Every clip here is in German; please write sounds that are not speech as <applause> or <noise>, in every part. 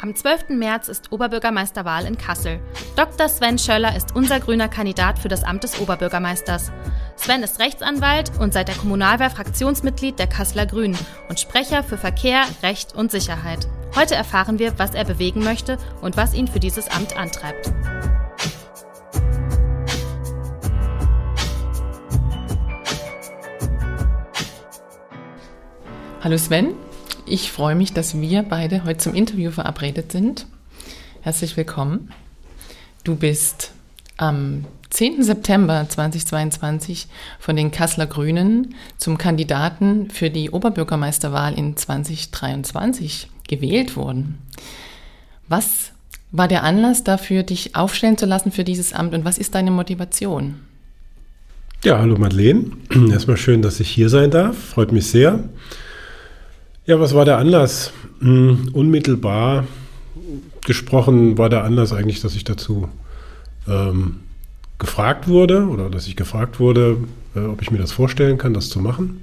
Am 12. März ist Oberbürgermeisterwahl in Kassel. Dr. Sven Schöller ist unser grüner Kandidat für das Amt des Oberbürgermeisters. Sven ist Rechtsanwalt und seit der Kommunalwahl Fraktionsmitglied der Kasseler Grünen und Sprecher für Verkehr, Recht und Sicherheit. Heute erfahren wir, was er bewegen möchte und was ihn für dieses Amt antreibt. Hallo Sven, ich freue mich, dass wir beide heute zum Interview verabredet sind. Herzlich willkommen. Du bist am 10. September 2022 von den Kasseler Grünen zum Kandidaten für die Oberbürgermeisterwahl in 2023 gewählt worden. Was war der Anlass dafür, dich aufstellen zu lassen für dieses Amt und was ist deine Motivation? Ja, hallo Madeleine. <clears throat> Erstmal schön, dass ich hier sein darf. Freut mich sehr. Ja, was war der Anlass? Hm, unmittelbar gesprochen war der Anlass eigentlich, dass ich dazu ähm, gefragt wurde oder dass ich gefragt wurde, äh, ob ich mir das vorstellen kann, das zu machen.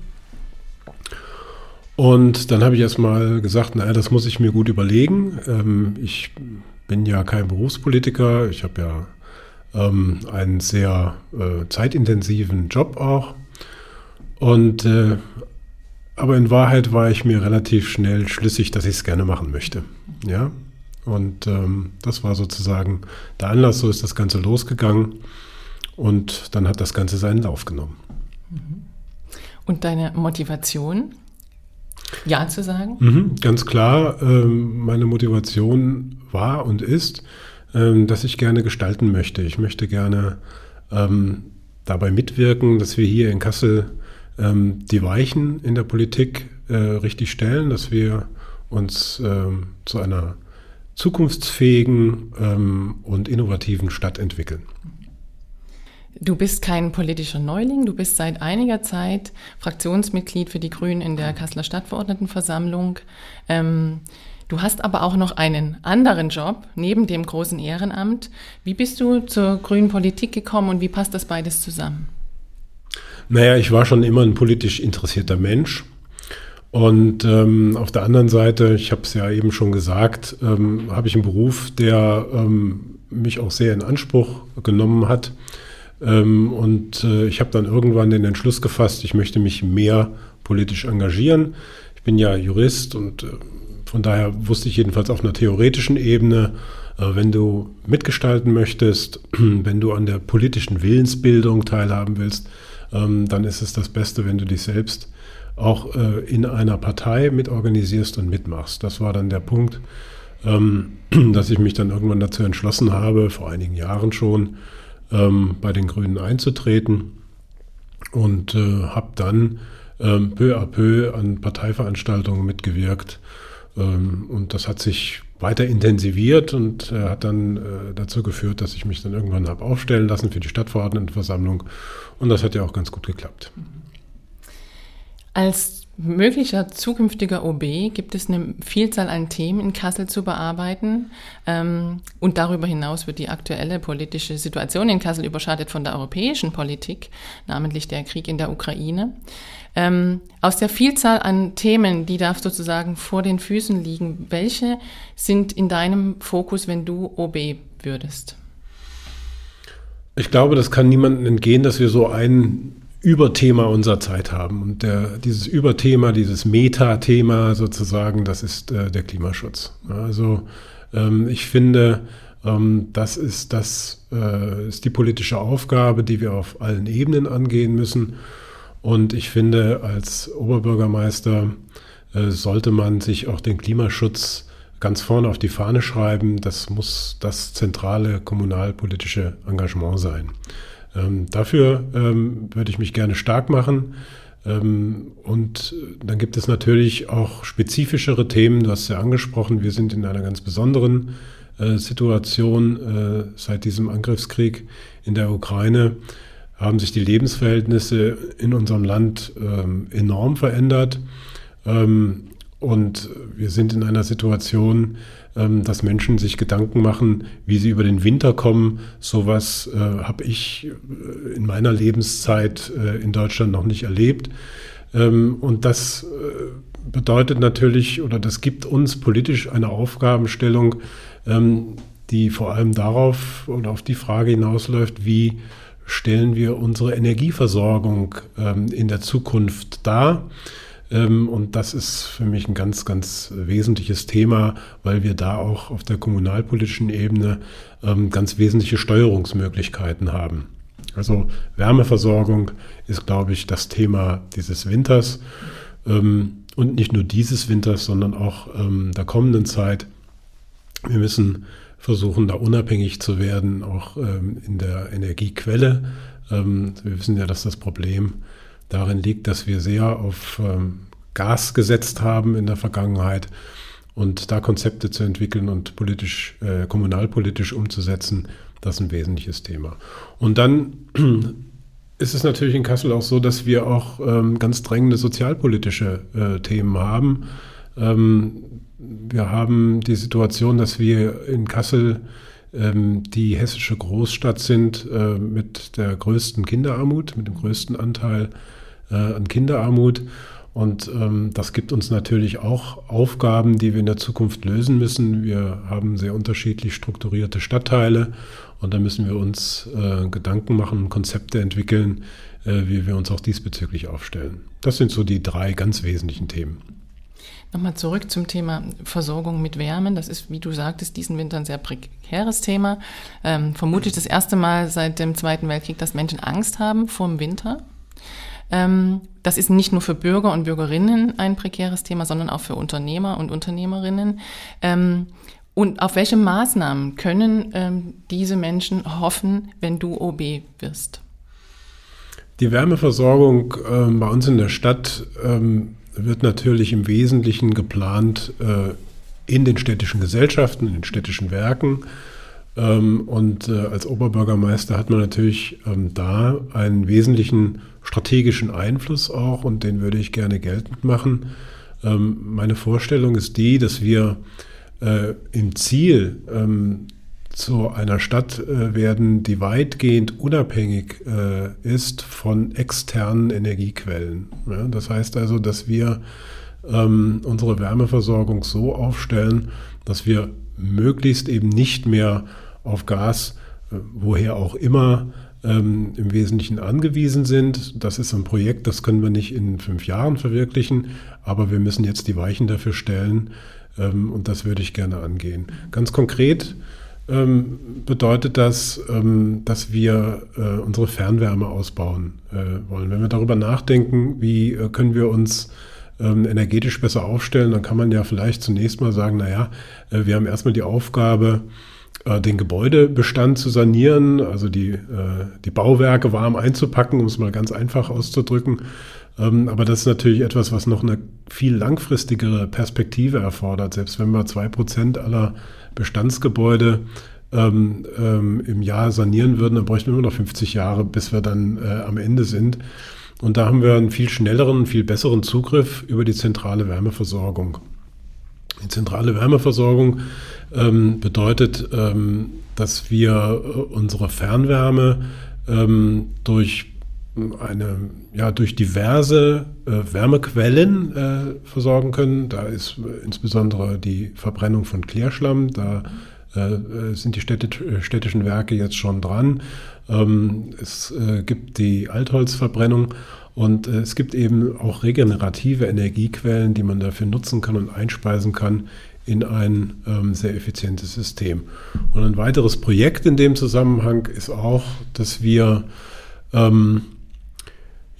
Und dann habe ich erstmal gesagt, naja, das muss ich mir gut überlegen. Ähm, ich bin ja kein Berufspolitiker, ich habe ja ähm, einen sehr äh, zeitintensiven Job auch. Und äh, aber in Wahrheit war ich mir relativ schnell schlüssig, dass ich es gerne machen möchte. Ja. Und ähm, das war sozusagen der Anlass, so ist das Ganze losgegangen. Und dann hat das Ganze seinen Lauf genommen. Mhm. Und deine Motivation, Ja zu sagen? Mhm, ganz klar, ähm, meine Motivation war und ist, ähm, dass ich gerne gestalten möchte. Ich möchte gerne ähm, dabei mitwirken, dass wir hier in Kassel ähm, die Weichen in der Politik äh, richtig stellen, dass wir uns ähm, zu einer zukunftsfähigen ähm, und innovativen Stadt entwickeln. Du bist kein politischer Neuling, du bist seit einiger Zeit Fraktionsmitglied für die Grünen in der Kasseler Stadtverordnetenversammlung. Ähm, du hast aber auch noch einen anderen Job neben dem großen Ehrenamt. Wie bist du zur grünen Politik gekommen und wie passt das beides zusammen? Naja, ich war schon immer ein politisch interessierter Mensch. Und ähm, auf der anderen Seite, ich habe es ja eben schon gesagt, ähm, habe ich einen Beruf, der ähm, mich auch sehr in Anspruch genommen hat. Ähm, und äh, ich habe dann irgendwann den Entschluss gefasst, ich möchte mich mehr politisch engagieren. Ich bin ja Jurist und äh, von daher wusste ich jedenfalls auf einer theoretischen Ebene, äh, wenn du mitgestalten möchtest, <clears throat> wenn du an der politischen Willensbildung teilhaben willst, ähm, dann ist es das Beste, wenn du dich selbst auch äh, in einer Partei mitorganisierst und mitmachst. Das war dann der Punkt, ähm, <clears throat> dass ich mich dann irgendwann dazu entschlossen habe, vor einigen Jahren schon, ähm, bei den Grünen einzutreten und äh, habe dann peu à peu an Parteiveranstaltungen mitgewirkt. Und das hat sich weiter intensiviert und äh, hat dann äh, dazu geführt, dass ich mich dann irgendwann habe aufstellen lassen für die Stadtverordnetenversammlung. Und das hat ja auch ganz gut geklappt. Als möglicher zukünftiger OB gibt es eine Vielzahl an Themen in Kassel zu bearbeiten. Ähm, und darüber hinaus wird die aktuelle politische Situation in Kassel überschattet von der europäischen Politik, namentlich der Krieg in der Ukraine. Ähm, aus der Vielzahl an Themen, die da sozusagen vor den Füßen liegen, welche sind in deinem Fokus, wenn du OB würdest? Ich glaube, das kann niemandem entgehen, dass wir so ein Überthema unserer Zeit haben. Und der, dieses Überthema, dieses Metathema sozusagen, das ist äh, der Klimaschutz. Also ähm, ich finde, ähm, das ist das äh, ist die politische Aufgabe, die wir auf allen Ebenen angehen müssen. Und ich finde, als Oberbürgermeister äh, sollte man sich auch den Klimaschutz ganz vorne auf die Fahne schreiben. Das muss das zentrale kommunalpolitische Engagement sein. Ähm, dafür ähm, würde ich mich gerne stark machen. Ähm, und dann gibt es natürlich auch spezifischere Themen. Du hast ja angesprochen, wir sind in einer ganz besonderen äh, Situation äh, seit diesem Angriffskrieg in der Ukraine haben sich die Lebensverhältnisse in unserem Land ähm, enorm verändert. Ähm, und wir sind in einer Situation, dass Menschen sich Gedanken machen, wie sie über den Winter kommen. Sowas äh, habe ich äh, in meiner Lebenszeit äh, in Deutschland noch nicht erlebt. Ähm, und das äh, bedeutet natürlich, oder das gibt uns politisch eine Aufgabenstellung, ähm, die vor allem darauf oder auf die Frage hinausläuft, wie stellen wir unsere Energieversorgung ähm, in der Zukunft dar. Ähm, und das ist für mich ein ganz, ganz wesentliches Thema, weil wir da auch auf der kommunalpolitischen Ebene ähm, ganz wesentliche Steuerungsmöglichkeiten haben. Also Wärmeversorgung ist, glaube ich, das Thema dieses Winters. Ähm, und nicht nur dieses Winters, sondern auch der kommenden Zeit. Wir müssen versuchen, da unabhängig zu werden, auch in der Energiequelle. wir wissen ja, dass das Problem darin liegt, dass wir sehr auf ähm, Gas gesetzt haben in der Vergangenheit und da Konzepte zu entwickeln und politisch, äh, kommunalpolitisch umzusetzen, das ist ein wesentliches Thema. Und dann <clears throat> ist es natürlich in Kassel auch so, dass wir auch ähm, ganz drängende sozialpolitische äh, Themen haben. Ähm, wir haben die Situation, dass wir in Kassel die hessische Großstadt sind äh, mit der größten Kinderarmut, mit dem größten Anteil äh, an Kinderarmut. Und ähm, das gibt uns natürlich auch Aufgaben, die wir in der Zukunft lösen müssen. Wir haben sehr unterschiedlich strukturierte Stadtteile und da müssen wir uns äh, Gedanken machen, Konzepte entwickeln, äh, wie wir uns auch diesbezüglich aufstellen. Das sind so die drei ganz wesentlichen Themen. Nochmal zurück zum Thema Versorgung mit Wärmen. Das ist, wie du sagtest, diesen Winter ein sehr prekäres Thema. Ähm, vermutlich das erste Mal seit dem Zweiten Weltkrieg, dass Menschen Angst haben vor dem Winter. Ähm, das ist nicht nur für Bürger und Bürgerinnen ein prekäres Thema, sondern auch für Unternehmer und Unternehmerinnen. Ähm, und auf welche Maßnahmen können ähm, diese Menschen hoffen, wenn du OB wirst? Die Wärmeversorgung bei uns in der Stadt wird natürlich im Wesentlichen geplant äh, in den städtischen Gesellschaften, in den städtischen Werken. Ähm, und äh, als Oberbürgermeister hat man natürlich ähm, da einen wesentlichen strategischen Einfluss auch und den würde ich gerne geltend machen. Ähm, meine Vorstellung ist die, dass wir äh, im Ziel zu einer Stadt werden, die weitgehend unabhängig ist von externen Energiequellen. das heißt also, dass wir unsere Wärmeversorgung so aufstellen, dass wir möglichst eben nicht mehr auf Gas, äh, woher auch immer, ähm, im Wesentlichen angewiesen sind. Das ist ein Projekt, das können wir nicht in fünf Jahren verwirklichen, aber wir müssen jetzt die Weichen dafür stellen ähm, und das würde ich gerne angehen. Ganz konkret ähm, bedeutet das, ähm, dass wir äh, unsere Fernwärme ausbauen äh, wollen. Wenn wir darüber nachdenken, wie äh, können wir uns ähm, energetisch besser aufstellen, dann kann man ja vielleicht zunächst mal sagen, naja, äh, wir haben erstmal die Aufgabe, äh, den Gebäudebestand zu sanieren, also die, äh, die Bauwerke warm einzupacken, um es mal ganz einfach auszudrücken. Ähm, aber das ist natürlich etwas, was noch eine viel langfristigere Perspektive erfordert. Selbst wenn wir zwei Prozent aller Bestandsgebäude ähm, ähm, im Jahr sanieren würden, dann bräuchten wir immer noch 50 Jahre, bis wir dann äh, am Ende sind. Und da haben wir einen viel schnelleren, viel besseren Zugriff über die zentrale Wärmeversorgung. Die zentrale Wärmeversorgung ähm, bedeutet, ähm, dass wir äh, unsere Fernwärme ähm, durch eine, ja, durch diverse äh, Wärmequellen äh, versorgen können. Da ist äh, insbesondere die Verbrennung von Klärschlamm, da äh, sind die städtisch, städtischen Werke jetzt schon dran. Ähm, es äh, gibt die Altholzverbrennung und äh, es gibt eben auch regenerative Energiequellen, die man dafür nutzen kann und einspeisen kann in ein ähm, sehr effizientes System. Und ein weiteres Projekt in dem Zusammenhang ist auch, dass wir ähm,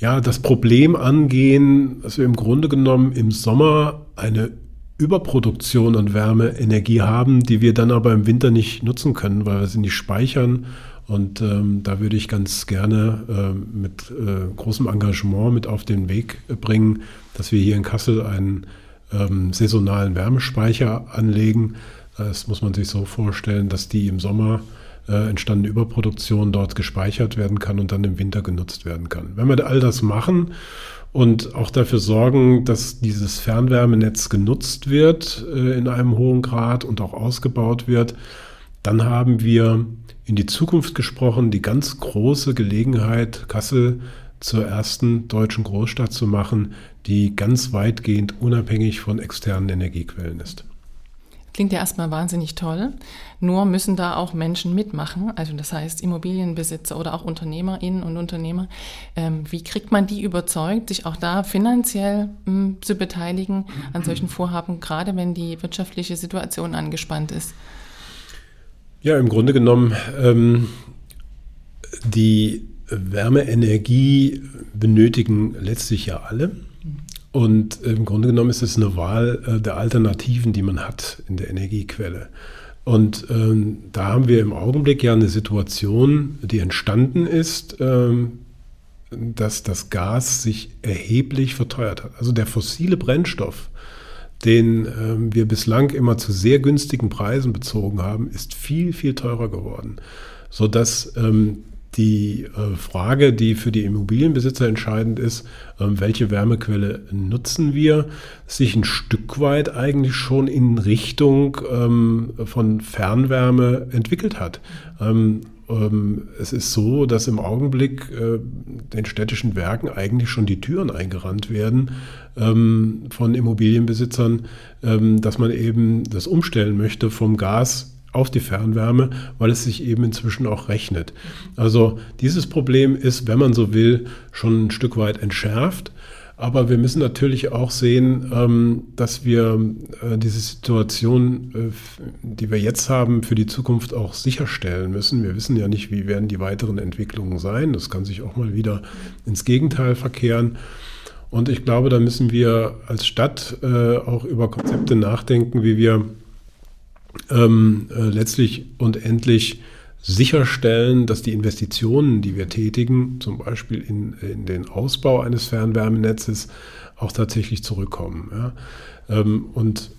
ja, das Problem angehen, dass wir im Grunde genommen im Sommer eine Überproduktion an Wärmeenergie haben, die wir dann aber im Winter nicht nutzen können, weil wir sie nicht speichern und ähm, da würde ich ganz gerne äh, mit äh, großem Engagement mit auf den Weg bringen, dass wir hier in Kassel einen ähm, saisonalen Wärmespeicher anlegen. Das muss man sich so vorstellen, dass die im Sommer äh, entstandene Überproduktion dort gespeichert werden kann und dann im Winter genutzt werden kann. Wenn wir all das machen und auch dafür sorgen, dass dieses Fernwärmenetz genutzt wird äh, in einem hohen Grad und auch ausgebaut wird, dann haben wir in die Zukunft gesprochen die ganz große Gelegenheit, Kassel zur ersten deutschen Großstadt zu machen, die ganz weitgehend unabhängig von externen Energiequellen ist. Klingt ja erstmal wahnsinnig toll. Nur müssen da auch Menschen mitmachen, also das heißt Immobilienbesitzer oder auch Unternehmerinnen und Unternehmer. Ähm, wie kriegt man die überzeugt, sich auch da finanziell ähm, zu beteiligen an solchen Vorhaben, gerade wenn die wirtschaftliche Situation angespannt ist? Ja, im Grunde genommen, ähm, die Wärmeenergie benötigen letztlich ja alle. Und im Grunde genommen ist es eine Wahl äh, der Alternativen, die man hat in der Energiequelle. Und ähm, da haben wir im Augenblick ja eine Situation, die entstanden ist, ähm, dass das Gas sich erheblich verteuert hat. Also der fossile Brennstoff, den ähm, wir bislang immer zu sehr günstigen Preisen bezogen haben, ist viel, viel teurer geworden, sodass ähm, die äh, Frage, die für die Immobilienbesitzer entscheidend ist, ähm, welche Wärmequelle nutzen wir, sich ein Stück weit eigentlich schon in Richtung ähm, von Fernwärme entwickelt hat. Ähm, es ist so, dass im Augenblick äh, den städtischen Werken eigentlich schon die Türen eingerannt werden von Immobilienbesitzern, dass man eben das umstellen möchte vom Gas auf die Fernwärme, weil es sich eben inzwischen auch rechnet. Also dieses Problem ist, wenn man so will, schon ein Stück weit entschärft. Aber wir müssen natürlich auch sehen, ähm, dass wir äh, diese Situation, äh, die wir jetzt haben, für die Zukunft auch sicherstellen müssen. Wir wissen ja nicht, wie werden die weiteren Entwicklungen sein. Das kann sich auch mal wieder ins Gegenteil verkehren. Und ich glaube, da müssen wir als Stadt äh, auch über Konzepte nachdenken, wie wir ähm, äh, letztlich und endlich sicherstellen, dass die Investitionen, die wir tätigen, zum Beispiel in, in den Ausbau eines Fernwärmenetzes, auch tatsächlich zurückkommen. Ja? Ähm, und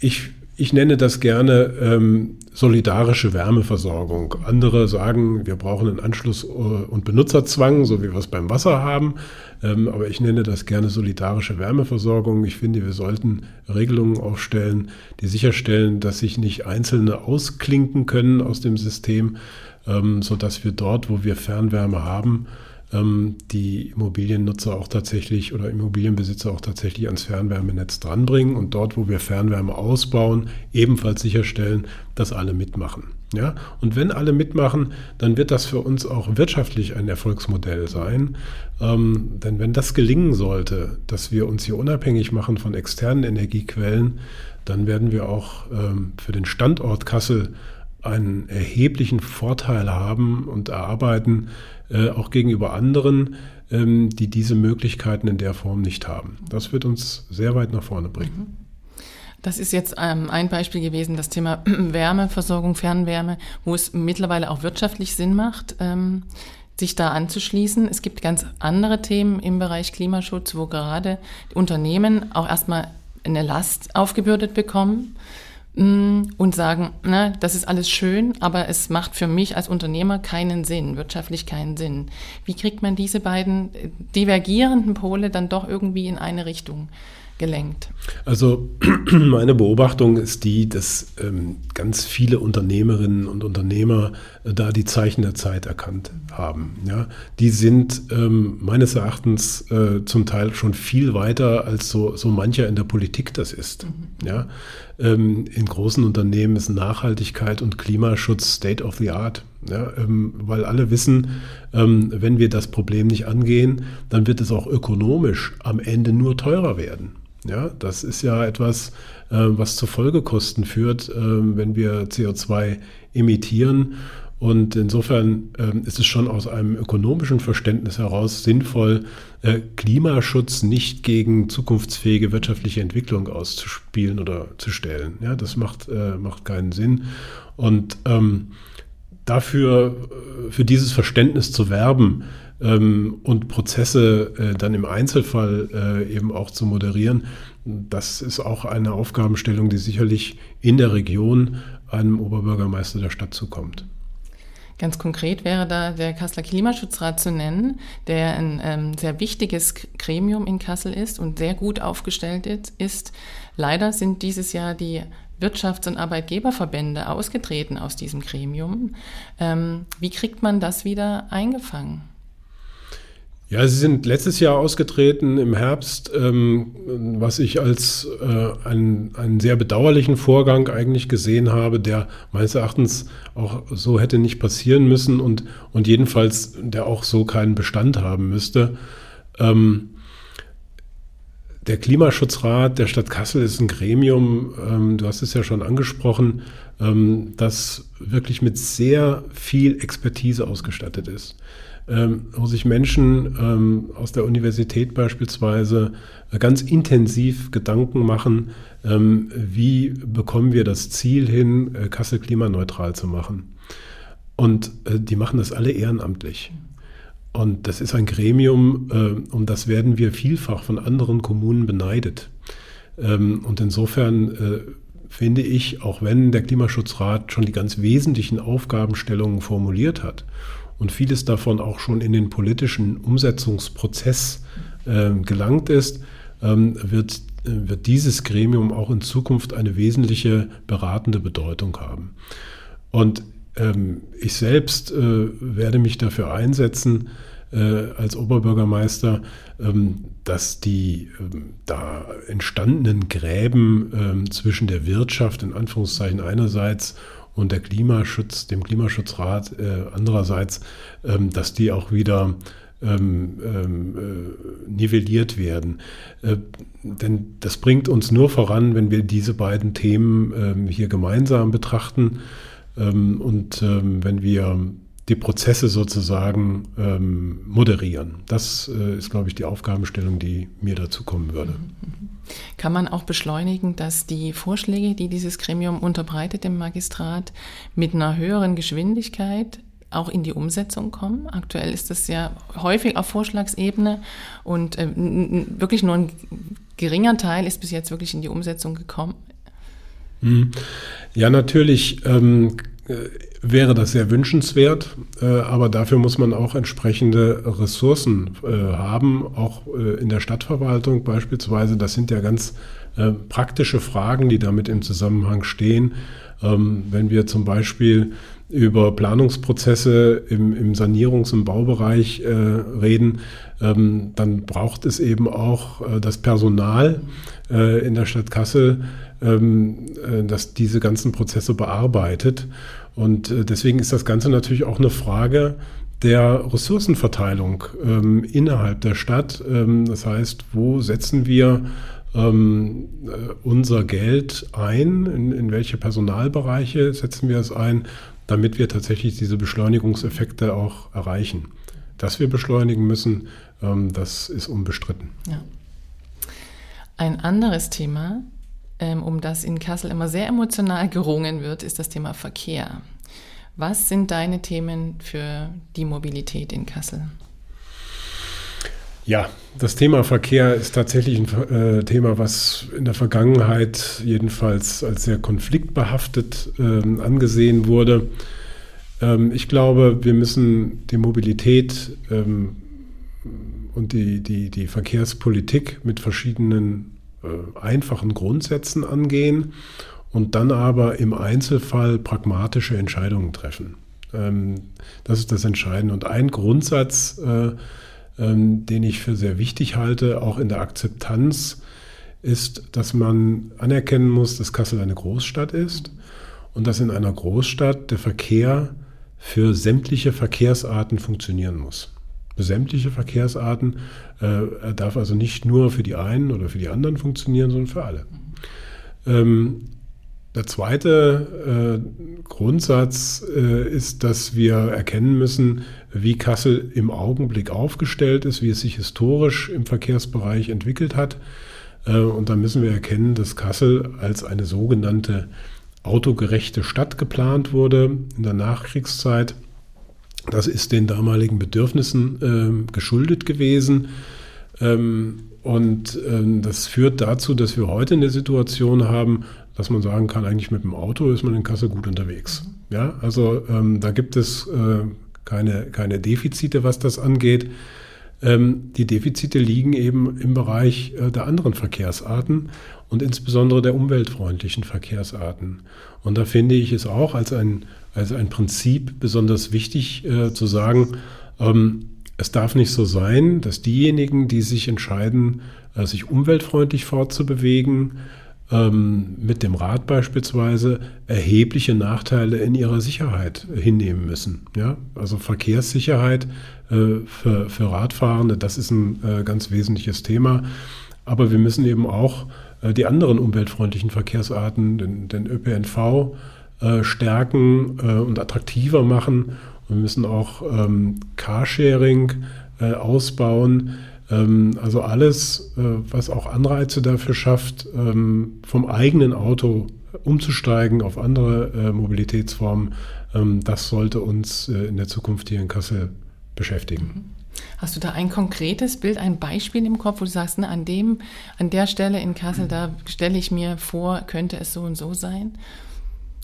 ich ich nenne das gerne ähm, solidarische Wärmeversorgung. Andere sagen, wir brauchen einen Anschluss- und Benutzerzwang, so wie wir es beim Wasser haben. Ähm, aber ich nenne das gerne solidarische Wärmeversorgung. Ich finde, wir sollten Regelungen aufstellen, die sicherstellen, dass sich nicht Einzelne ausklinken können aus dem System, ähm, sodass wir dort, wo wir Fernwärme haben, die Immobiliennutzer auch tatsächlich oder Immobilienbesitzer auch tatsächlich ans Fernwärmenetz dranbringen und dort, wo wir Fernwärme ausbauen, ebenfalls sicherstellen, dass alle mitmachen. Ja? Und wenn alle mitmachen, dann wird das für uns auch wirtschaftlich ein Erfolgsmodell sein. Ähm, denn wenn das gelingen sollte, dass wir uns hier unabhängig machen von externen Energiequellen, dann werden wir auch ähm, für den Standort Kassel einen erheblichen Vorteil haben und erarbeiten, äh, auch gegenüber anderen, ähm, die diese Möglichkeiten in der Form nicht haben. Das wird uns sehr weit nach vorne bringen. Das ist jetzt ähm, ein Beispiel gewesen, das Thema <clears throat> Wärmeversorgung, Fernwärme, wo es mittlerweile auch wirtschaftlich Sinn macht, ähm, sich da anzuschließen. Es gibt ganz andere Themen im Bereich Klimaschutz, wo gerade Unternehmen auch erstmal eine Last aufgebürdet bekommen Mm, und sagen, na, das ist alles schön, aber es macht für mich als Unternehmer keinen Sinn, wirtschaftlich keinen Sinn. Wie kriegt man diese beiden divergierenden Pole dann doch irgendwie in eine Richtung gelenkt? Also <clears throat> meine Beobachtung ist die, dass ähm, ganz viele Unternehmerinnen und Unternehmer äh, da die Zeichen der Zeit erkannt haben. Ja? Die sind ähm, meines Erachtens äh, zum Teil schon viel weiter, als so, so mancher in der Politik das ist. Mhm. Ja? Ähm, in großen Unternehmen ist Nachhaltigkeit und Klimaschutz State of the Art. Ja, ähm, weil alle wissen, ähm, wenn wir das Problem nicht angehen, dann wird es auch ökonomisch am Ende nur teurer werden. Ja, das ist ja etwas, äh, was zu Folgekosten führt, äh, wenn wir CO2 emittieren. Und insofern äh, ist es schon aus einem ökonomischen Verständnis heraus sinnvoll, äh, Klimaschutz nicht gegen zukunftsfähige wirtschaftliche Entwicklung auszuspielen oder zu stellen. Ja, das macht, äh, macht keinen Sinn. Und ähm, dafür, äh, für dieses Verständnis zu werben, ähm, und Prozesse dann im Einzelfall eben auch zu moderieren. Das ist auch eine Aufgabenstellung, die sicherlich in der Region einem Oberbürgermeister der Stadt zukommt. Ganz konkret wäre da der Kasseler Klimaschutzrat zu nennen, der ein ähm, sehr wichtiges Gremium in Kassel ist und sehr gut aufgestellt ist. Leider sind dieses Jahr die Wirtschafts- und Arbeitgeberverbände ausgetreten aus diesem Gremium. Ähm, wie kriegt man das wieder eingefangen? Ja, Sie sind letztes Jahr ausgetreten im Herbst, ähm, was ich als äh, einen, einen sehr bedauerlichen Vorgang eigentlich gesehen habe, der meines Erachtens auch so hätte nicht passieren müssen und, und jedenfalls der auch so keinen Bestand haben müsste. Ähm, der Klimaschutzrat der Stadt Kassel ist ein Gremium, ähm, du hast es ja schon angesprochen, ähm, das wirklich mit sehr viel Expertise ausgestattet ist ähm, wo sich Menschen ähm, aus der Universität beispielsweise äh, ganz intensiv Gedanken machen, ähm, wie bekommen wir das Ziel hin, äh, Kassel klimaneutral zu machen. Und äh, die machen das alle ehrenamtlich. Und das ist ein Gremium, äh, um das werden wir vielfach von anderen Kommunen beneidet. Ähm, und insofern äh, finde ich, auch wenn der Klimaschutzrat schon die ganz wesentlichen Aufgabenstellungen formuliert hat und vieles davon auch schon in den politischen Umsetzungsprozess äh, gelangt ist, ähm, wird, äh, wird dieses Gremium auch in Zukunft eine wesentliche beratende Bedeutung haben. Und ähm, ich selbst äh, werde mich dafür einsetzen, äh, als Oberbürgermeister, ähm, dass die ähm, da entstandenen Gräben ähm, zwischen der Wirtschaft in Anführungszeichen einerseits und der Klimaschutz, dem Klimaschutzrat äh, andererseits, ähm, dass die auch wieder ähm, ähm, äh, nivelliert werden. Äh, denn das bringt uns nur voran, wenn wir diese beiden Themen ähm, hier gemeinsam betrachten ähm, und ähm, wenn wir die Prozesse sozusagen ähm, moderieren. Das äh, ist, glaube ich, die Aufgabenstellung, die mir dazu kommen würde. Kann man auch beschleunigen, dass die Vorschläge, die dieses Gremium unterbreitet im Magistrat, mit einer höheren Geschwindigkeit auch in die Umsetzung kommen. Aktuell ist das ja häufig auf Vorschlagsebene und äh, wirklich nur ein geringer Teil ist bis jetzt wirklich in die Umsetzung gekommen. Mhm. Ja, natürlich ähm, äh, wäre das sehr wünschenswert, äh, aber dafür muss man auch entsprechende Ressourcen äh, haben, auch äh, in der Stadtverwaltung beispielsweise. Das sind ja ganz äh, praktische Fragen, die damit im Zusammenhang stehen. Ähm, wenn wir zum Beispiel über Planungsprozesse im, im Sanierungs- und Baubereich äh, reden, ähm, dann braucht es eben auch das Personal in der Stadt Kassel, ähm, äh, das diese ganzen Prozesse bearbeitet. Und äh, deswegen ist das Ganze natürlich auch eine Frage der Ressourcenverteilung ähm, innerhalb der Stadt. Ähm, das heißt, wo setzen wir ähm, äh, unser Geld ein? In, in, welche Personalbereiche setzen wir es ein, damit wir tatsächlich diese Beschleunigungseffekte auch erreichen? Dass wir beschleunigen müssen, ähm, das ist unbestritten. Ja. Ein anderes Thema, um das in Kassel immer sehr emotional gerungen wird, ist das Thema Verkehr. Was sind deine Themen für die Mobilität in Kassel? Ja, das Thema Verkehr ist tatsächlich ein äh, Thema, was in der Vergangenheit jedenfalls als sehr konfliktbehaftet äh, angesehen wurde. Ähm, ich glaube, wir müssen die Mobilität ähm, und die, die, die Verkehrspolitik mit verschiedenen einfachen Grundsätzen angehen und dann aber im Einzelfall pragmatische Entscheidungen treffen. Ähm, das ist das Entscheidende. Und ein Grundsatz, äh, ähm, den ich für sehr wichtig halte, auch in der Akzeptanz, ist, dass man anerkennen muss, dass Kassel eine Großstadt ist und dass in einer Großstadt der Verkehr für sämtliche Verkehrsarten funktionieren muss sämtliche Verkehrsarten. Äh, er darf also nicht nur für die einen oder für die anderen funktionieren, sondern für alle. Ähm, der zweite äh, Grundsatz äh, ist, dass wir erkennen müssen, wie Kassel im Augenblick aufgestellt ist, wie es sich historisch im Verkehrsbereich entwickelt hat. Und da müssen wir erkennen, dass Kassel als eine sogenannte autogerechte Stadt geplant wurde in der Nachkriegszeit das ist den damaligen Bedürfnissen äh, geschuldet gewesen. Ähm, und ähm, das führt dazu, dass wir heute eine Situation haben, dass man sagen kann, eigentlich mit dem Auto ist man in Kassel gut unterwegs. Ja, also ähm, da gibt es äh, keine, keine Defizite, was das angeht. Ähm, die Defizite liegen eben im Bereich äh, der anderen Verkehrsarten und insbesondere der umweltfreundlichen Verkehrsarten. Und da finde ich es auch als ein, als ein Prinzip besonders wichtig äh, zu sagen, ähm, es darf nicht so sein, dass diejenigen, die sich entscheiden, äh, sich umweltfreundlich fortzubewegen, ähm, mit dem Rad beispielsweise erhebliche Nachteile in ihrer Sicherheit hinnehmen müssen. Ja? Also Verkehrssicherheit äh, für, für Radfahrende, das ist ein äh, ganz wesentliches Thema. Aber wir müssen eben auch äh, die anderen umweltfreundlichen Verkehrsarten, den, den ÖPNV, äh, stärken äh, und attraktiver machen. Und wir müssen auch ähm, Carsharing äh, ausbauen also alles, äh, was auch Anreize dafür schafft, ähm, vom eigenen Auto umzusteigen auf andere äh, Mobilitätsformen, ähm, das sollte uns äh, in der Zukunft hier in Kassel beschäftigen. Mhm. Hast du da ein konkretes Bild, ein Beispiel im Kopf, wo du sagst, ne, an, dem, an der Stelle in Kassel, da stelle ich mir vor, könnte es so und so sein?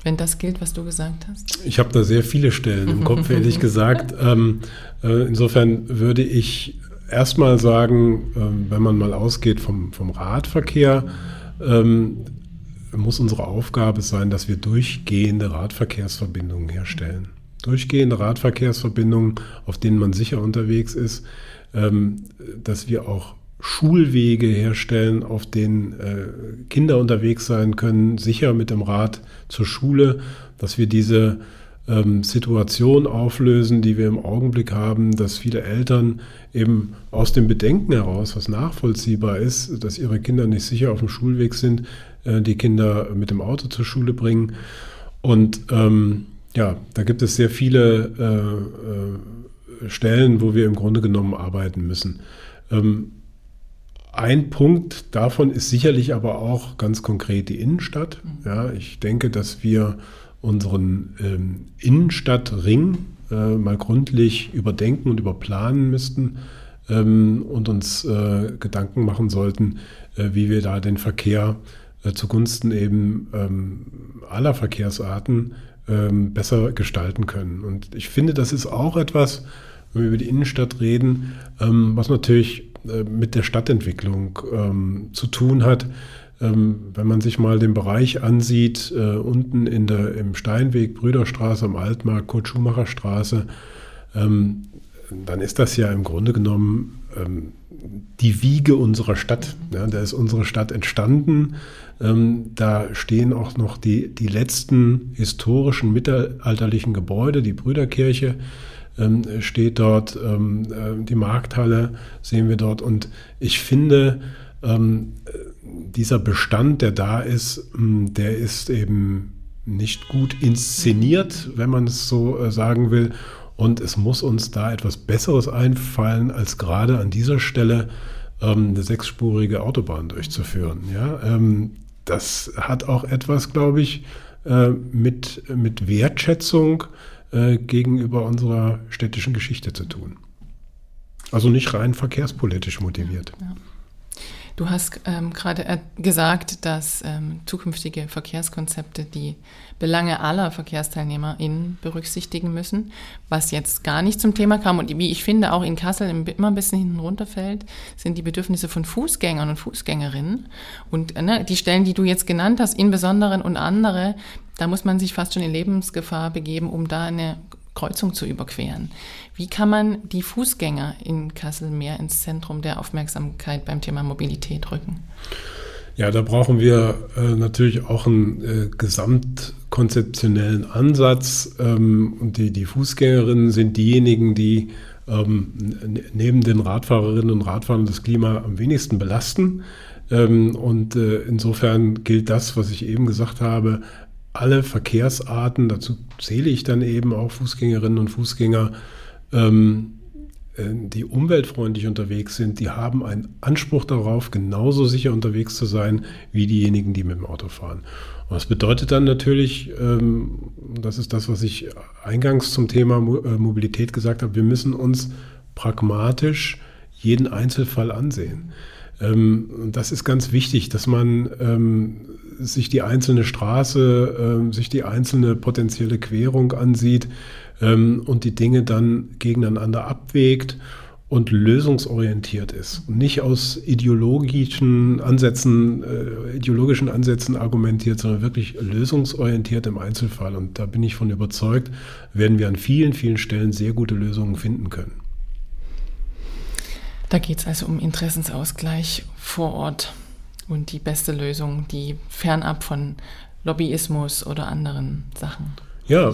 Wenn das gilt, was du gesagt hast? Ich habe da sehr viele Stellen im Kopf, ehrlich <laughs> gesagt. Ähm, äh, insofern würde ich erstmal sagen, ähm, wenn man mal ausgeht vom, vom Radverkehr, ähm, muss unsere Aufgabe sein, dass wir durchgehende Radverkehrsverbindungen herstellen. Durchgehende Radverkehrsverbindungen, auf denen man sicher unterwegs ist, ähm, dass wir auch Schulwege herstellen, auf denen äh, Kinder unterwegs sein können, sicher mit dem Rad zur Schule, dass wir diese ähm, Situation auflösen, die wir im Augenblick haben, dass viele Eltern eben aus dem Bedenken heraus, was nachvollziehbar ist, dass ihre Kinder nicht sicher auf dem Schulweg sind, äh, die Kinder mit dem Auto zur Schule bringen. Und ähm, ja, da gibt es sehr viele äh, äh, Stellen, wo wir im Grunde genommen arbeiten müssen. Ähm, ein Punkt davon ist sicherlich aber auch ganz konkret die Innenstadt. Ja, ich denke, dass wir unseren ähm, Innenstadtring äh, mal gründlich überdenken und überplanen müssten ähm, und uns äh, Gedanken machen sollten, äh, wie wir da den Verkehr äh, zugunsten eben ähm, aller Verkehrsarten ähm, besser gestalten können. Und ich finde, das ist auch etwas, wenn wir über die Innenstadt reden, ähm, was natürlich äh, mit der Stadtentwicklung ähm, zu tun hat. Ähm, wenn man sich mal den Bereich ansieht, äh, unten in der, im Steinweg, Brüderstraße, am Altmarkt, Kurt-Schumacher-Straße, ähm, dann ist das ja im Grunde genommen ähm, die Wiege unserer Stadt. Ja, da ist unsere Stadt entstanden. Da stehen auch noch die, die letzten historischen mittelalterlichen Gebäude, die Brüderkirche steht dort, äh, die Markthalle sehen wir dort. Und ich finde, dieser Bestand, der da ist, hm, der ist eben nicht gut inszeniert, wenn man es so äh, sagen will. Und es muss uns da etwas Besseres einfallen, als gerade an dieser Stelle ähm, eine sechsspurige Autobahn durchzuführen. Ja? Ähm, das hat auch etwas, glaube ich, äh, mit, mit Wertschätzung äh, gegenüber unserer städtischen Geschichte zu tun. Also nicht rein verkehrspolitisch motiviert. Ja. Du hast ähm, gerade äh, gesagt, dass ähm, zukünftige Verkehrskonzepte die Belange aller VerkehrsteilnehmerInnen berücksichtigen müssen, was jetzt gar nicht zum Thema kam und wie ich finde auch in Kassel immer ein bisschen hinten runterfällt, sind die Bedürfnisse von Fußgängern und Fußgängerinnen. Und äh, ne, die Stellen, die du jetzt genannt hast, in besonderen und andere, da muss man sich fast schon in Lebensgefahr begeben, um da eine Kreuzung zu überqueren. Wie kann man die Fußgänger in Kassel mehr ins Zentrum der Aufmerksamkeit beim Thema Mobilität rücken? Ja, da brauchen wir äh, natürlich auch einen äh, gesamtkonzeptionellen Ansatz. Ähm, und die, die Fußgängerinnen sind diejenigen, die ähm, neben den Radfahrerinnen und Radfahrern das Klima am wenigsten belasten. Ähm, und äh, insofern gilt das, was ich eben gesagt habe, alle Verkehrsarten, dazu zähle ich dann eben auch Fußgängerinnen und Fußgänger, ähm, äh, die umweltfreundlich unterwegs sind, die haben einen Anspruch darauf, genauso sicher unterwegs zu sein wie diejenigen, die mit dem Auto fahren. Und das bedeutet dann natürlich, ähm, das ist das, was ich eingangs zum Thema äh, Mobilität gesagt habe, wir müssen uns pragmatisch jeden Einzelfall ansehen. Ähm, das ist ganz wichtig, dass man sich die einzelne Straße, sich die einzelne potenzielle Querung ansieht ähm, und die Dinge dann gegeneinander abwägt und lösungsorientiert ist und nicht aus ideologischen Ansätzen, äh, ideologischen Ansätzen argumentiert, sondern wirklich lösungsorientiert im Einzelfall. Und da bin ich von überzeugt, werden wir an vielen, vielen Stellen sehr gute Lösungen finden können. Da geht es also um Interessensausgleich vor Ort und die beste Lösung, die fernab von Lobbyismus oder anderen Sachen. Ja,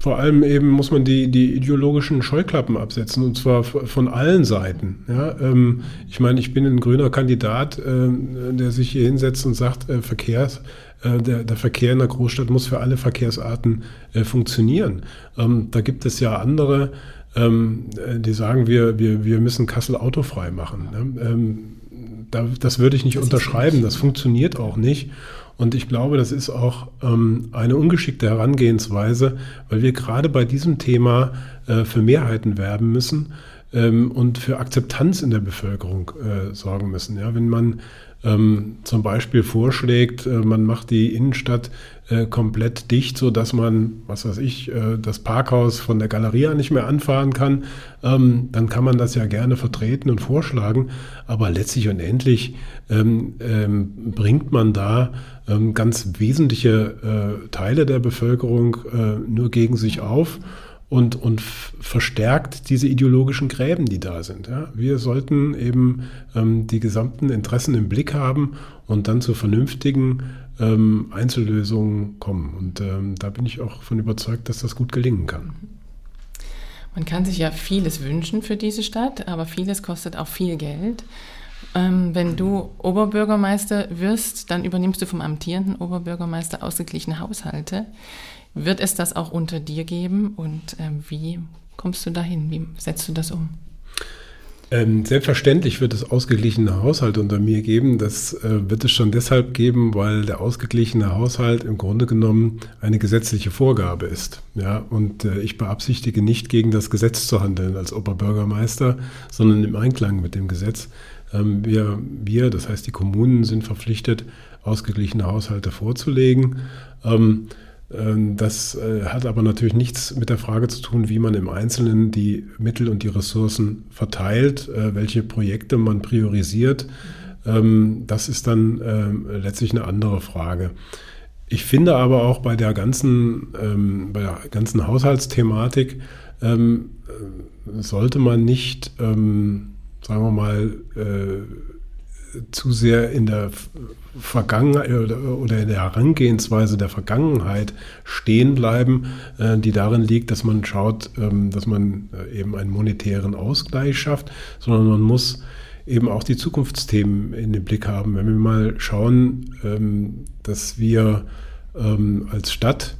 vor allem eben muss man die, die ideologischen Scheuklappen absetzen und zwar von allen Seiten. Ja, ähm, ich meine, ich bin ein grüner Kandidat, äh, der sich hier hinsetzt und sagt, äh, Verkehrs, äh, der, der, Verkehr in der Großstadt muss für alle Verkehrsarten äh, funktionieren. Ähm, da gibt es ja andere, ähm, äh, die sagen, wir, wir, wir müssen Kassel autofrei machen. Ne? Da, das würde ich nicht das unterschreiben, das funktioniert auch nicht. Und ich glaube, das ist auch ähm, eine ungeschickte Herangehensweise, weil wir gerade bei diesem Thema äh, für Mehrheiten werben müssen ähm, und für Akzeptanz in der Bevölkerung äh, sorgen müssen. Ja, wenn man ähm, zum Beispiel vorschlägt, äh, man macht die Innenstadt äh, komplett dicht, so dass man, was weiß ich, äh, das Parkhaus von der Galeria nicht mehr anfahren kann, ähm, dann kann man das ja gerne vertreten und vorschlagen. Aber letztlich und endlich ähm, ähm, bringt man da ähm, ganz wesentliche äh, Teile der Bevölkerung äh, nur gegen sich auf und, und verstärkt diese ideologischen Gräben, die da sind. Ja. Wir sollten eben ähm, die gesamten Interessen im Blick haben und dann zu vernünftigen ähm, Einzellösungen kommen. Und ähm, da bin ich auch von überzeugt, dass das gut gelingen kann. Man kann sich ja vieles wünschen für diese Stadt, aber vieles kostet auch viel Geld. Ähm, wenn du Oberbürgermeister wirst, dann übernimmst du vom amtierenden Oberbürgermeister ausgeglichene Haushalte. Wird es das auch unter dir geben und äh, wie kommst du dahin? Wie setzt du das um? Ähm, selbstverständlich wird es ausgeglichene Haushalt unter mir geben. Das äh, wird es schon deshalb geben, weil der ausgeglichene Haushalt im Grunde genommen eine gesetzliche Vorgabe ist. Ja, und äh, ich beabsichtige nicht gegen das Gesetz zu handeln als Oberbürgermeister, sondern im Einklang mit dem Gesetz. Ähm, wir, wir, das heißt die Kommunen, sind verpflichtet, ausgeglichene Haushalte vorzulegen. Ähm, das äh, hat aber natürlich nichts mit der Frage zu tun, wie man im Einzelnen die Mittel und die Ressourcen verteilt, äh, welche Projekte man priorisiert. Ähm, das ist dann ähm, letztlich eine andere Frage. Ich finde aber auch bei der ganzen, bei der ganzen Haushaltsthematik äh, sollte man nicht, sagen wir mal, zu sehr in der Vergangenheit oder in der Herangehensweise der Vergangenheit stehen bleiben, äh, die darin liegt, dass man schaut, ähm, dass man äh, eben einen monetären Ausgleich schafft, sondern man muss eben auch die Zukunftsthemen in den Blick haben. Wenn wir mal schauen, ähm, dass wir ähm, als Stadt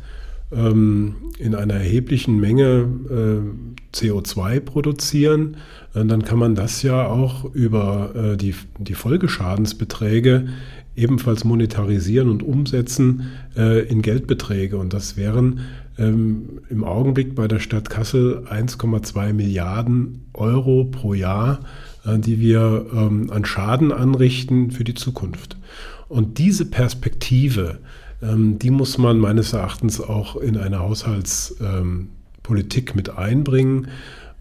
in einer erheblichen Menge äh, CO2 produzieren, dann kann man das ja auch über die, die Folgeschadensbeträge ebenfalls monetarisieren und umsetzen äh, in Geldbeträge. Und das wären ähm, im Augenblick bei der Stadt Kassel 1,2 Milliarden Euro pro Jahr, äh, die wir ähm, an Schaden anrichten für die Zukunft. Und diese Perspektive, ähm, die muss man meines Erachtens auch in eine Haushaltspolitik mit einbringen.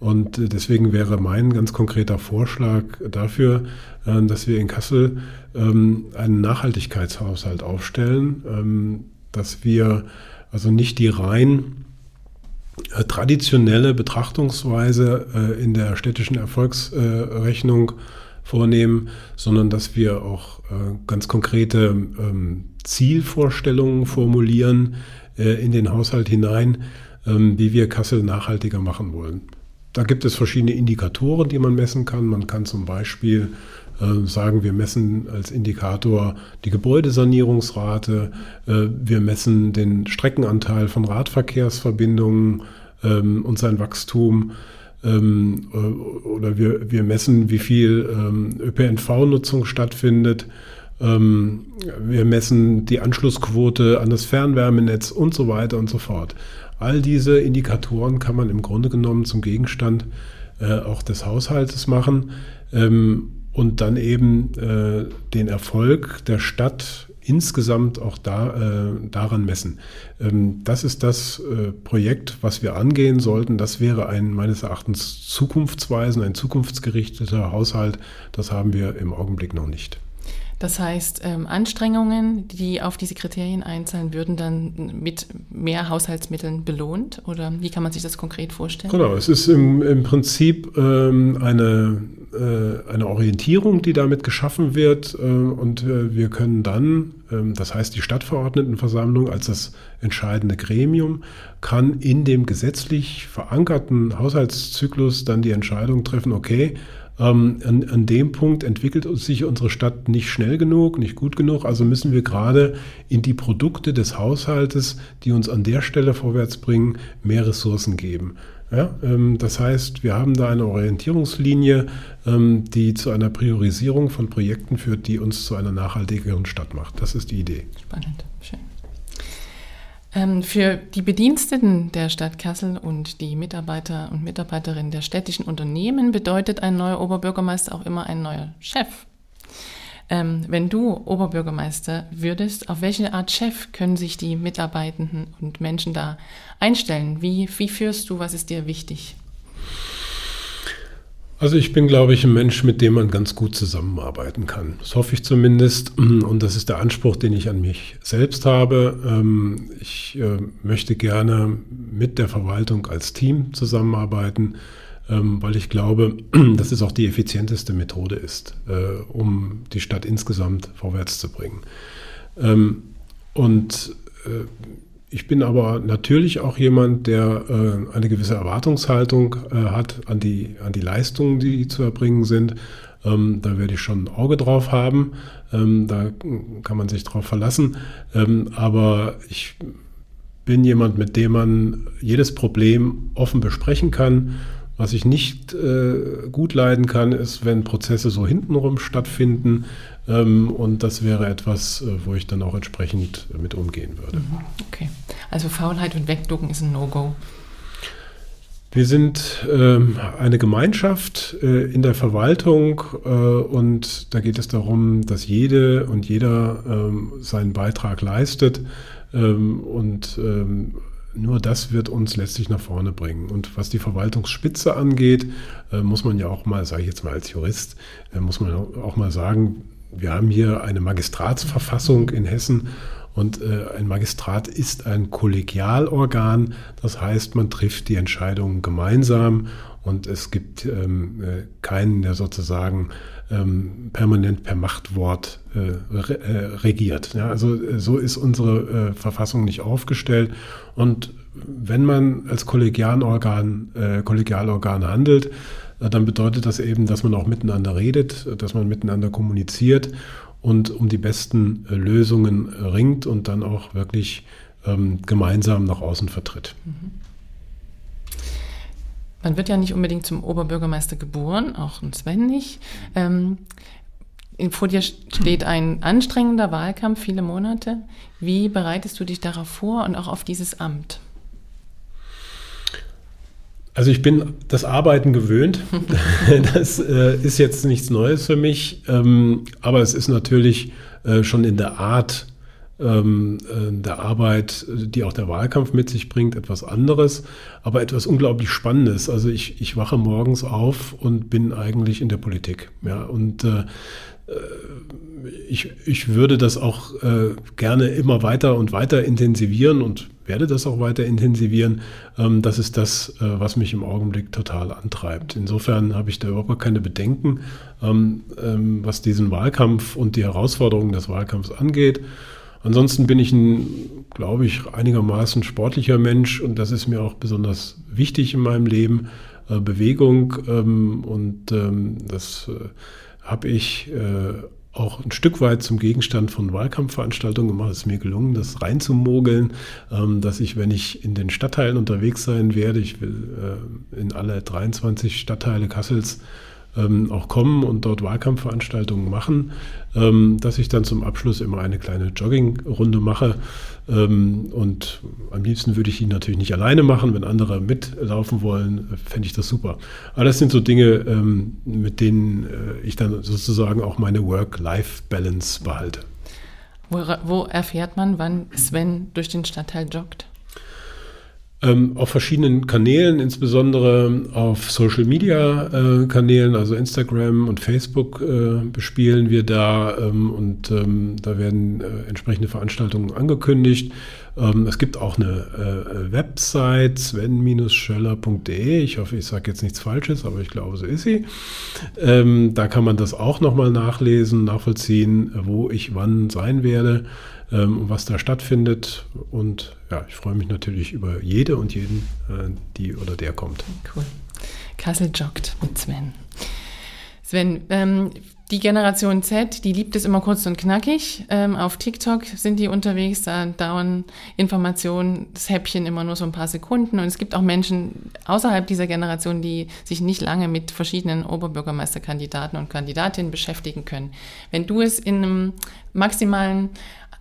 Und äh, deswegen wäre mein ganz konkreter Vorschlag dafür, äh, dass wir in Kassel ähm, einen Nachhaltigkeitshaushalt aufstellen, ähm, dass wir also nicht die rein äh, traditionelle Betrachtungsweise in der städtischen Erfolgsrechnung vornehmen, sondern dass wir auch ganz konkrete ähm, Zielvorstellungen formulieren in den Haushalt hinein, wie wir Kassel nachhaltiger machen wollen. Da gibt es verschiedene Indikatoren, die man messen kann. Man kann zum Beispiel äh, sagen, wir messen als Indikator die Gebäudesanierungsrate, äh, wir messen den Streckenanteil von Radverkehrsverbindungen ähm, und sein Wachstum. Ähm, äh, oder wir, wir messen, wie viel ähm, ÖPNV-Nutzung stattfindet. Wir messen die Anschlussquote an das Fernwärmenetz und so weiter und so fort. All diese Indikatoren kann man im Grunde genommen zum Gegenstand äh, auch des Haushaltes machen ähm, und dann eben äh, den Erfolg der Stadt insgesamt auch da, äh, daran messen. Ähm, das ist das äh, Projekt, was wir angehen sollten. Das wäre ein meines Erachtens zukunftsweisend, ein zukunftsgerichteter Haushalt. Das haben wir im Augenblick noch nicht. Das heißt, ähm, Anstrengungen, die auf diese Kriterien einzahlen, würden dann mit mehr Haushaltsmitteln belohnt? Oder wie kann man sich das konkret vorstellen? Genau, es ist im, im Prinzip ähm, eine, äh, eine Orientierung, die damit geschaffen wird. Äh, und äh, wir können dann, ähm, das heißt die Stadtverordnetenversammlung als das entscheidende Gremium, kann in dem gesetzlich verankerten Haushaltszyklus dann die Entscheidung treffen, okay, ähm, an, an, dem Punkt entwickelt sich unsere Stadt nicht schnell genug, nicht gut genug. Also müssen wir gerade in die Produkte des Haushaltes, die uns an der Stelle vorwärts bringen, mehr Ressourcen geben. Ja, ähm, das heißt, wir haben da eine Orientierungslinie, ähm, die zu einer Priorisierung von Projekten führt, die uns zu einer nachhaltigeren Stadt macht. Das ist die Idee. Spannend, schön. Ähm, für die Bediensteten der Stadt Kassel und die Mitarbeiter und Mitarbeiterinnen der städtischen Unternehmen bedeutet ein neuer Oberbürgermeister auch immer ein neuer Chef. Ähm, wenn du Oberbürgermeister würdest, auf welche Art Chef können sich die Mitarbeitenden und Menschen da einstellen? Wie, wie führst du? Was ist dir wichtig? Also ich bin, glaube ich, ein Mensch, mit dem man ganz gut zusammenarbeiten kann. Das hoffe ich zumindest. Und das ist der Anspruch, den ich an mich selbst habe. Ähm, ich äh, möchte gerne mit der Verwaltung als Team zusammenarbeiten ähm, weil ich glaube, <clears throat> dass es auch die effizienteste Methode ist, äh, um die Stadt insgesamt vorwärts zu bringen. Ähm, und äh, ich bin aber natürlich auch jemand, der äh, eine gewisse Erwartungshaltung hat an die, an die Leistungen, die zu erbringen sind. Ähm, da werde ich schon ein Auge drauf haben. da kann man sich drauf verlassen. aber ich bin jemand, mit dem man jedes Problem offen besprechen kann was ich nicht äh, gut leiden kann, ist, wenn Prozesse so hintenrum stattfinden. Ähm, und das wäre etwas, äh, wo ich dann auch entsprechend mit umgehen würde. Mhm. Okay. Also Faulheit und Wegducken ist ein No-Go. Wir sind ähm, eine Gemeinschaft äh, in der Verwaltung äh, und da geht es darum, dass jede und jeder ähm, seinen Beitrag leistet ähm, und ähm, nur das wird uns letztlich nach vorne bringen. Und was die Verwaltungsspitze angeht, äh, muss man ja auch mal, sage ich jetzt mal als Jurist, äh, muss man auch mal sagen, wir haben hier eine Magistratsverfassung in Hessen und äh, ein Magistrat ist ein Kollegialorgan. Das heißt, man trifft die Entscheidungen gemeinsam und es gibt ähm, keinen, der sozusagen ähm, permanent per Machtwort äh, re, äh, regiert. Ja, also äh, so ist unsere äh, Verfassung nicht aufgestellt. Und wenn man als Kollegialorgan, äh, Kollegialorgan handelt, äh, dann bedeutet das eben, dass man auch miteinander redet, dass man miteinander kommuniziert und um die besten Lösungen ringt und dann auch wirklich ähm, gemeinsam nach außen vertritt. Mhm. Man wird ja nicht unbedingt zum Oberbürgermeister geboren, auch ein Sven nicht. Ähm, vor dir steht ein anstrengender Wahlkampf, viele Monate. Wie bereitest du dich darauf vor und auch auf dieses Amt? Also ich bin das Arbeiten gewöhnt. <laughs> das äh, ist jetzt nichts Neues für mich, ähm, aber es ist natürlich äh, schon in der Art ähm, äh, der Arbeit, die auch der Wahlkampf mit sich bringt, etwas anderes, aber etwas unglaublich Spannendes. Also ich, ich wache morgens auf und bin eigentlich in der Politik. Ja, und äh, äh ich, ich würde das auch äh, gerne immer weiter und weiter intensivieren und werde das auch weiter intensivieren. Ähm, das ist das, äh, was mich im Augenblick total antreibt. Insofern habe ich da überhaupt keine Bedenken, ähm, ähm, was diesen Wahlkampf und die Herausforderungen des Wahlkampfs angeht. Ansonsten bin ich ein, glaube ich, einigermaßen sportlicher Mensch und das ist mir auch besonders wichtig in meinem Leben. Äh, Bewegung ähm, und ähm, das äh, habe ich äh, auch ein Stück weit zum Gegenstand von Wahlkampfveranstaltungen gemacht. Es ist mir gelungen, das reinzumogeln, ähm, dass ich, wenn ich in den Stadtteilen unterwegs sein werde, ich will äh, in alle 23 Stadtteile Kassels ähm, auch kommen und dort Wahlkampfveranstaltungen machen, ähm, dass ich dann zum Abschluss immer eine kleine Joggingrunde mache. Ähm, und am liebsten würde ich die natürlich nicht alleine machen. Wenn andere mitlaufen wollen, fände ich das super. Aber das sind so Dinge, ähm, mit denen äh, ich dann sozusagen auch meine Work-Life-Balance behalte. Wo, wo erfährt man, wann Sven durch den Stadtteil joggt? Ähm, auf verschiedenen Kanälen, insbesondere auf Social Media äh, Kanälen, also Instagram und Facebook äh, bespielen wir da ähm, und ähm, da werden äh, entsprechende Veranstaltungen angekündigt. Ähm, es gibt auch eine äh, Website, sven-schöller.de. Ich hoffe, ich sage jetzt nichts Falsches, aber ich glaube, so ist sie. Ähm, da kann man das auch nochmal nachlesen, nachvollziehen, wo ich wann sein werde ähm, was da stattfindet. Und ja, ich freue mich natürlich über jede und jeden, äh, die oder der kommt. Cool. Kassel joggt mit Sven. Sven, ähm, die Generation Z, die liebt es immer kurz und knackig. Ähm, auf TikTok sind die unterwegs, da dauern Informationen, das Häppchen immer nur so ein paar Sekunden. Und es gibt auch Menschen außerhalb dieser Generation, die sich nicht lange mit verschiedenen Oberbürgermeisterkandidaten und Kandidatinnen beschäftigen können. Wenn du es in einem maximalen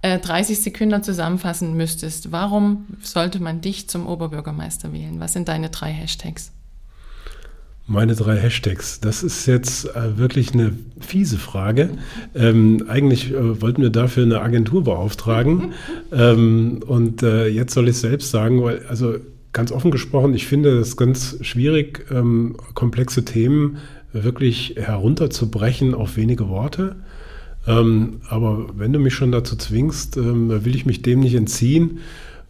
äh, 30 Sekunden zusammenfassen müsstest, warum sollte man dich zum Oberbürgermeister wählen? Was sind deine drei Hashtags? Meine drei Hashtags. Das ist jetzt äh, wirklich eine fiese Frage. Ähm, eigentlich äh, wollten wir dafür eine Agentur beauftragen. <laughs> ähm, und äh, jetzt soll ich es selbst sagen, weil, also ganz offen gesprochen, ich finde es ganz schwierig, ähm, komplexe Themen wirklich herunterzubrechen auf wenige Worte. Ähm, aber wenn du mich schon dazu zwingst, ähm, will ich mich dem nicht entziehen.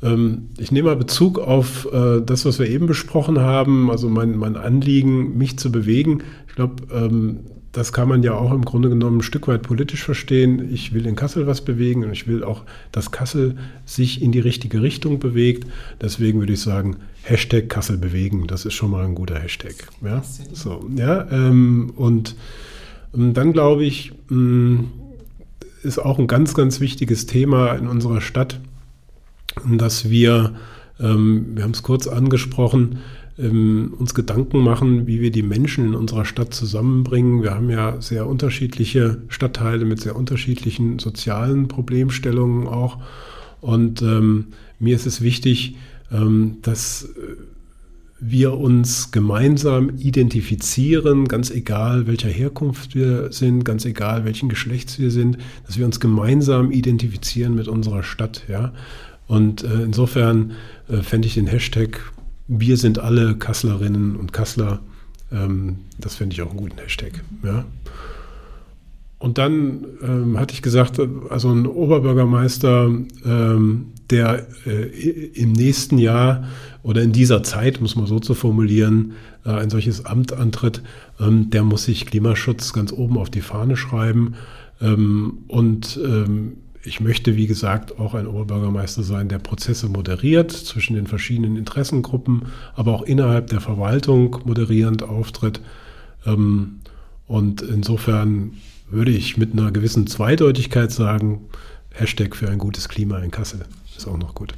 Ähm, ich nehme mal Bezug auf äh, das, was wir eben besprochen haben, also mein, mein Anliegen, mich zu bewegen. Ich glaube, ähm, das kann man ja auch im Grunde genommen ein Stück weit politisch verstehen. Ich will in Kassel was bewegen und ich will auch, dass Kassel sich in die richtige Richtung bewegt. Deswegen würde ich sagen, Hashtag Kassel bewegen. Das ist schon mal ein guter Hashtag. Ja, so, ja ähm, und dann glaube ich, ist auch ein ganz, ganz wichtiges Thema in unserer Stadt, dass wir, ähm, wir haben es kurz angesprochen, ähm, uns Gedanken machen, wie wir die Menschen in unserer Stadt zusammenbringen. Wir haben ja sehr unterschiedliche Stadtteile mit sehr unterschiedlichen sozialen Problemstellungen auch. Und ähm, mir ist es wichtig, ähm, dass wir uns gemeinsam identifizieren, ganz egal welcher Herkunft wir sind, ganz egal welchen Geschlechts wir sind, dass wir uns gemeinsam identifizieren mit unserer Stadt. Ja? Und äh, insofern äh, fände ich den Hashtag Wir sind alle Kasslerinnen und Kassler, ähm, das fände ich auch einen guten Hashtag. Ja. Und dann ähm, hatte ich gesagt, also ein Oberbürgermeister, ähm, der äh, im nächsten Jahr oder in dieser Zeit, muss man so zu formulieren, äh, ein solches Amt antritt, ähm, der muss sich Klimaschutz ganz oben auf die Fahne schreiben. Ähm, und ähm, ich möchte, wie gesagt, auch ein Oberbürgermeister sein, der Prozesse moderiert zwischen den verschiedenen Interessengruppen, aber auch innerhalb der Verwaltung moderierend auftritt. Und insofern würde ich mit einer gewissen Zweideutigkeit sagen, Hashtag für ein gutes Klima in Kassel ist auch noch gut.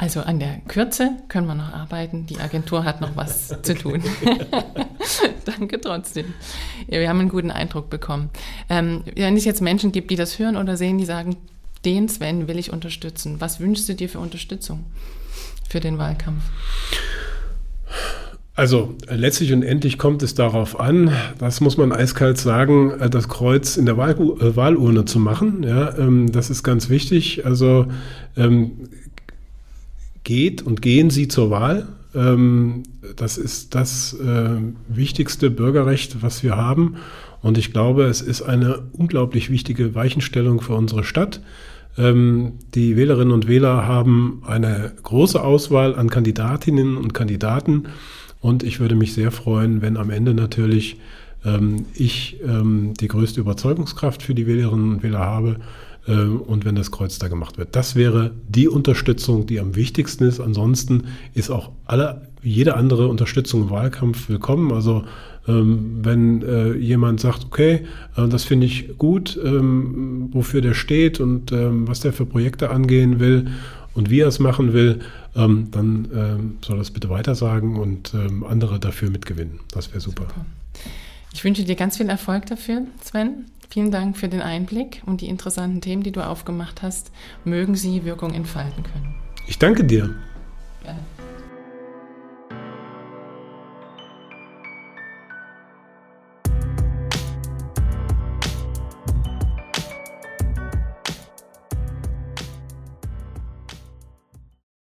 Also an der Kürze können wir noch arbeiten. Die Agentur hat noch was <laughs> zu tun. <laughs> Danke trotzdem. Ja, wir haben einen guten Eindruck bekommen. Ähm, wenn es jetzt Menschen gibt, die das hören oder sehen, die sagen, den Sven will ich unterstützen. Was wünschst du dir für Unterstützung für den Wahlkampf? Also letztlich und endlich kommt es darauf an, das muss man eiskalt sagen, äh, das Kreuz in der Wahl, äh, Wahlurne zu machen. Ja, ähm, das ist ganz wichtig. Also ähm, geht und gehen Sie zur Wahl. Ähm, das ist das äh, wichtigste Bürgerrecht, was wir haben. Und ich glaube, es ist eine unglaublich wichtige Weichenstellung für unsere Stadt. Ähm, die Wählerinnen und Wähler haben eine große Auswahl an Kandidatinnen und Kandidaten. Und ich würde mich sehr freuen, wenn am Ende natürlich ähm, ich die größte Überzeugungskraft für die Wählerinnen und Wähler habe ähm, und wenn das Kreuz da gemacht wird. Das wäre die Unterstützung, die am wichtigsten ist. Ansonsten ist auch alle, jede andere Unterstützung im Wahlkampf willkommen. Also ähm, wenn äh, jemand sagt, okay, äh, das finde ich gut, ähm, wofür der steht und ähm, was der für Projekte angehen will und wie er es machen will, ähm, dann ähm, soll er es bitte weitersagen und andere dafür mitgewinnen. Das wäre super. super. Ich wünsche dir ganz viel Erfolg dafür, Sven. Vielen Dank für den Einblick und die interessanten Themen, die du aufgemacht hast. Mögen sie Wirkung entfalten können. Ich danke dir. Gerne.